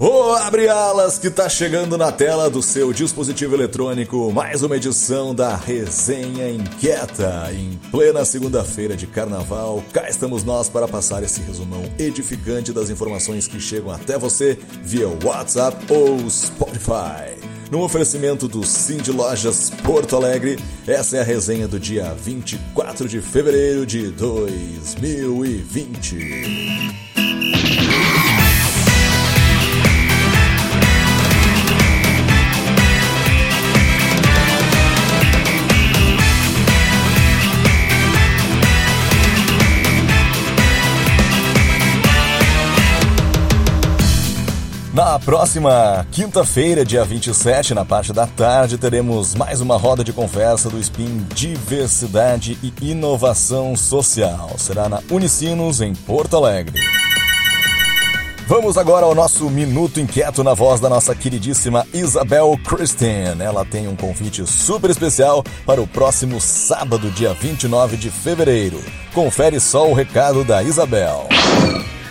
Ô, abre alas que tá chegando na tela do seu dispositivo eletrônico mais uma edição da Resenha Inquieta. Em plena segunda-feira de carnaval, cá estamos nós para passar esse resumão edificante das informações que chegam até você via WhatsApp ou Spotify. No oferecimento do Cindy Lojas Porto Alegre, essa é a resenha do dia 24 de fevereiro de 2020. Próxima quinta-feira, dia 27, na parte da tarde, teremos mais uma roda de conversa do Spin Diversidade e Inovação Social. Será na Unicinos, em Porto Alegre. Vamos agora ao nosso Minuto Inquieto na voz da nossa queridíssima Isabel Christian. Ela tem um convite super especial para o próximo sábado, dia 29 de fevereiro. Confere só o recado da Isabel.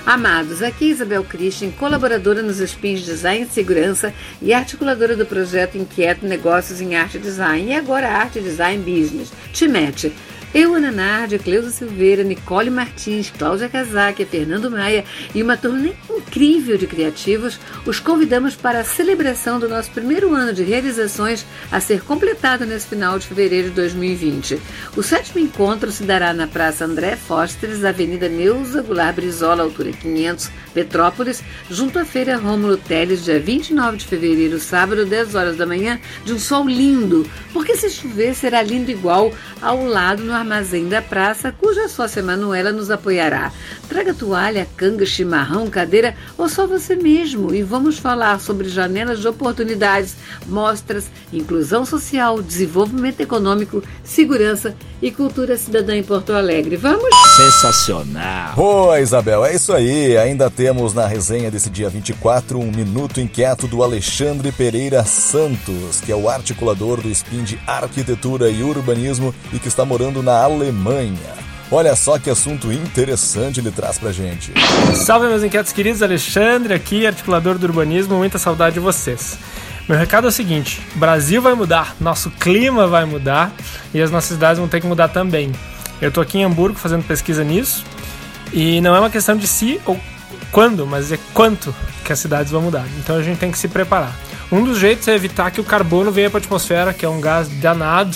Amados, aqui é Isabel Christian, colaboradora nos Spins Design e Segurança e articuladora do projeto Inquieto Negócios em Arte Design e agora Arte Design Business. Te mete! Eu, Ana Nardi, Cleusa Silveira, Nicole Martins, Cláudia Casaque, Fernando Maia e uma turma incrível de criativos, os convidamos para a celebração do nosso primeiro ano de realizações a ser completado nesse final de fevereiro de 2020. O sétimo encontro se dará na Praça André Fosteres, Avenida Neuza Goulart Brizola, altura 500, Petrópolis, junto à Feira Rômulo Teles, dia 29 de fevereiro, sábado, 10 horas da manhã, de um sol lindo, porque se chover será lindo igual ao lado no armazém da praça, cuja sócia Manuela nos apoiará. Traga toalha, canga, chimarrão, cadeira ou só você mesmo e vamos falar sobre janelas de oportunidades, mostras, inclusão social, desenvolvimento econômico, segurança e cultura cidadã em Porto Alegre. Vamos? Sensacional! Boa, Isabel, é isso aí. Ainda temos na resenha desse dia 24 um minuto inquieto do Alexandre Pereira Santos, que é o articulador do SPIN de Arquitetura e Urbanismo e que está morando na Alemanha. Olha só que assunto interessante ele traz pra gente. Salve, meus inquietos queridos, Alexandre aqui, articulador do urbanismo, muita saudade de vocês. Meu recado é o seguinte: Brasil vai mudar, nosso clima vai mudar e as nossas cidades vão ter que mudar também. Eu tô aqui em Hamburgo fazendo pesquisa nisso e não é uma questão de se ou quando, mas é quanto que as cidades vão mudar. Então a gente tem que se preparar. Um dos jeitos é evitar que o carbono venha para a atmosfera, que é um gás danado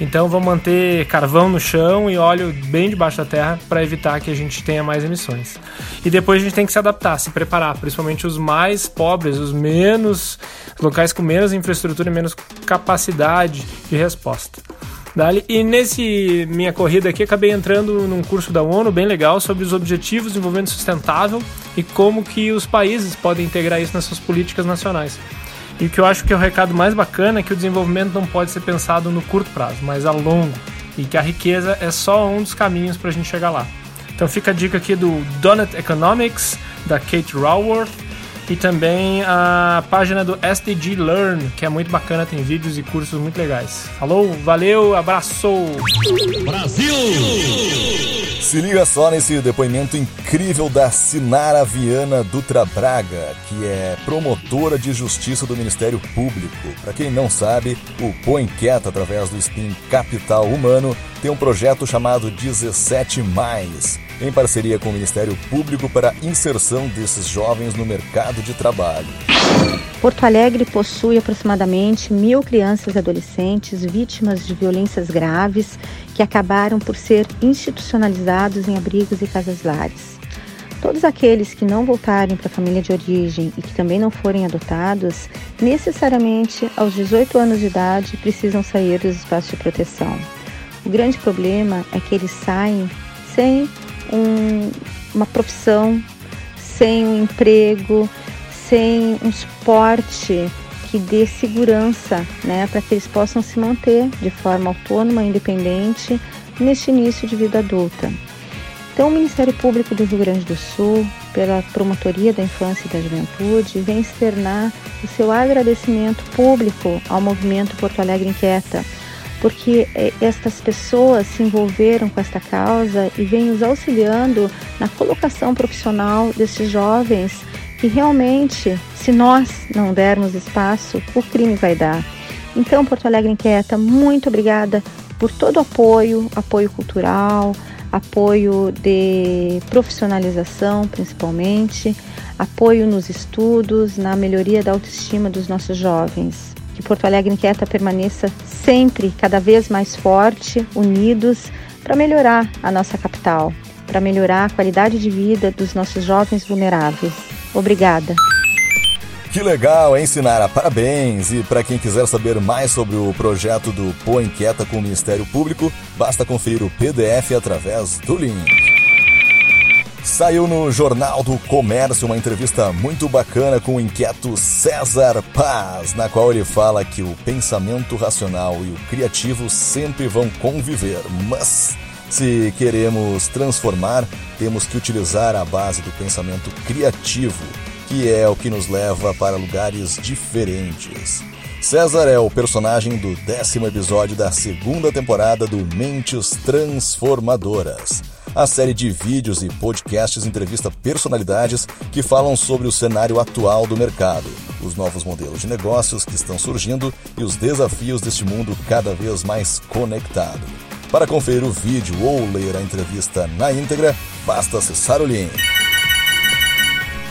então vamos manter carvão no chão e óleo bem debaixo da terra para evitar que a gente tenha mais emissões. E depois a gente tem que se adaptar, se preparar, principalmente os mais pobres, os menos locais com menos infraestrutura e menos capacidade de resposta. Dali. E nesse minha corrida aqui, acabei entrando num curso da ONU bem legal sobre os objetivos de desenvolvimento sustentável e como que os países podem integrar isso nas suas políticas nacionais. E o que eu acho que é o recado mais bacana é que o desenvolvimento não pode ser pensado no curto prazo, mas a longo. E que a riqueza é só um dos caminhos para a gente chegar lá. Então fica a dica aqui do Donut Economics, da Kate Raworth, e também a página do SDG Learn, que é muito bacana, tem vídeos e cursos muito legais. Falou, valeu, abraço! Brasil! Se liga só nesse depoimento incrível da Sinara Viana Dutra Braga, que é promotora de justiça do Ministério Público. Para quem não sabe, o Põe Quieta, através do Spin Capital Humano, tem um projeto chamado 17 Mais em parceria com o Ministério Público para a inserção desses jovens no mercado de trabalho. Porto Alegre possui aproximadamente mil crianças e adolescentes vítimas de violências graves que acabaram por ser institucionalizados em abrigos e casas-lares. Todos aqueles que não voltarem para a família de origem e que também não forem adotados, necessariamente aos 18 anos de idade precisam sair dos espaços de proteção. O grande problema é que eles saem sem um, uma profissão, sem um emprego, sem um suporte que dê segurança né, para que eles possam se manter de forma autônoma independente neste início de vida adulta. Então, o Ministério Público do Rio Grande do Sul, pela Promotoria da Infância e da Juventude, vem externar o seu agradecimento público ao movimento Porto Alegre Inquieta porque eh, estas pessoas se envolveram com esta causa e vêm nos auxiliando na colocação profissional desses jovens que realmente, se nós não dermos espaço, o crime vai dar. Então, Porto Alegre Inquieta, muito obrigada por todo o apoio, apoio cultural, apoio de profissionalização, principalmente, apoio nos estudos, na melhoria da autoestima dos nossos jovens. Que Porto Alegre Inquieta permaneça sempre cada vez mais forte, unidos, para melhorar a nossa capital, para melhorar a qualidade de vida dos nossos jovens vulneráveis. Obrigada. Que legal, hein, Sinara? Parabéns! E para quem quiser saber mais sobre o projeto do Pô Inquieta com o Ministério Público, basta conferir o PDF através do link. Saiu no Jornal do Comércio uma entrevista muito bacana com o inquieto César Paz, na qual ele fala que o pensamento racional e o criativo sempre vão conviver, mas se queremos transformar, temos que utilizar a base do pensamento criativo, que é o que nos leva para lugares diferentes. César é o personagem do décimo episódio da segunda temporada do Mentes Transformadoras. A série de vídeos e podcasts entrevista personalidades que falam sobre o cenário atual do mercado, os novos modelos de negócios que estão surgindo e os desafios deste mundo cada vez mais conectado. Para conferir o vídeo ou ler a entrevista na íntegra, basta acessar o link.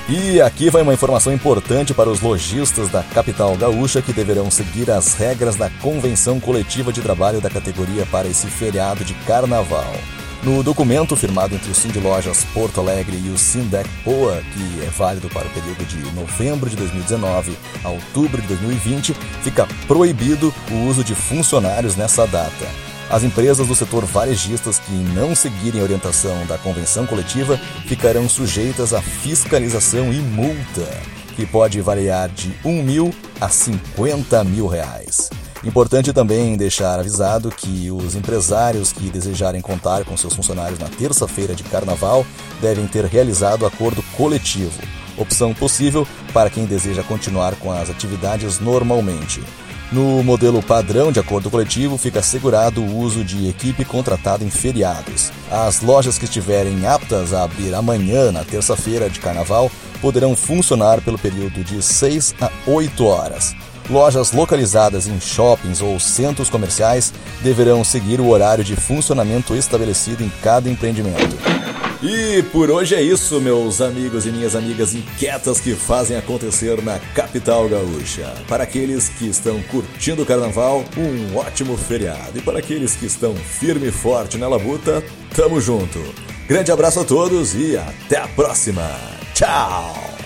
E aqui vai uma informação importante para os lojistas da capital gaúcha que deverão seguir as regras da convenção coletiva de trabalho da categoria para esse feriado de carnaval. No documento firmado entre o Cindy Lojas Porto Alegre e o Sindec Poa, que é válido para o período de novembro de 2019 a outubro de 2020, fica proibido o uso de funcionários nessa data. As empresas do setor varejistas que não seguirem a orientação da convenção coletiva ficarão sujeitas a fiscalização e multa, que pode variar de 1 mil a 50 mil reais. Importante também deixar avisado que os empresários que desejarem contar com seus funcionários na terça-feira de carnaval devem ter realizado acordo coletivo, opção possível para quem deseja continuar com as atividades normalmente. No modelo padrão de acordo coletivo, fica assegurado o uso de equipe contratada em feriados. As lojas que estiverem aptas a abrir amanhã, na terça-feira de carnaval, poderão funcionar pelo período de 6 a 8 horas. Lojas localizadas em shoppings ou centros comerciais deverão seguir o horário de funcionamento estabelecido em cada empreendimento. E por hoje é isso, meus amigos e minhas amigas inquietas que fazem acontecer na capital gaúcha. Para aqueles que estão curtindo o carnaval, um ótimo feriado. E para aqueles que estão firme e forte na labuta, tamo junto. Grande abraço a todos e até a próxima. Tchau!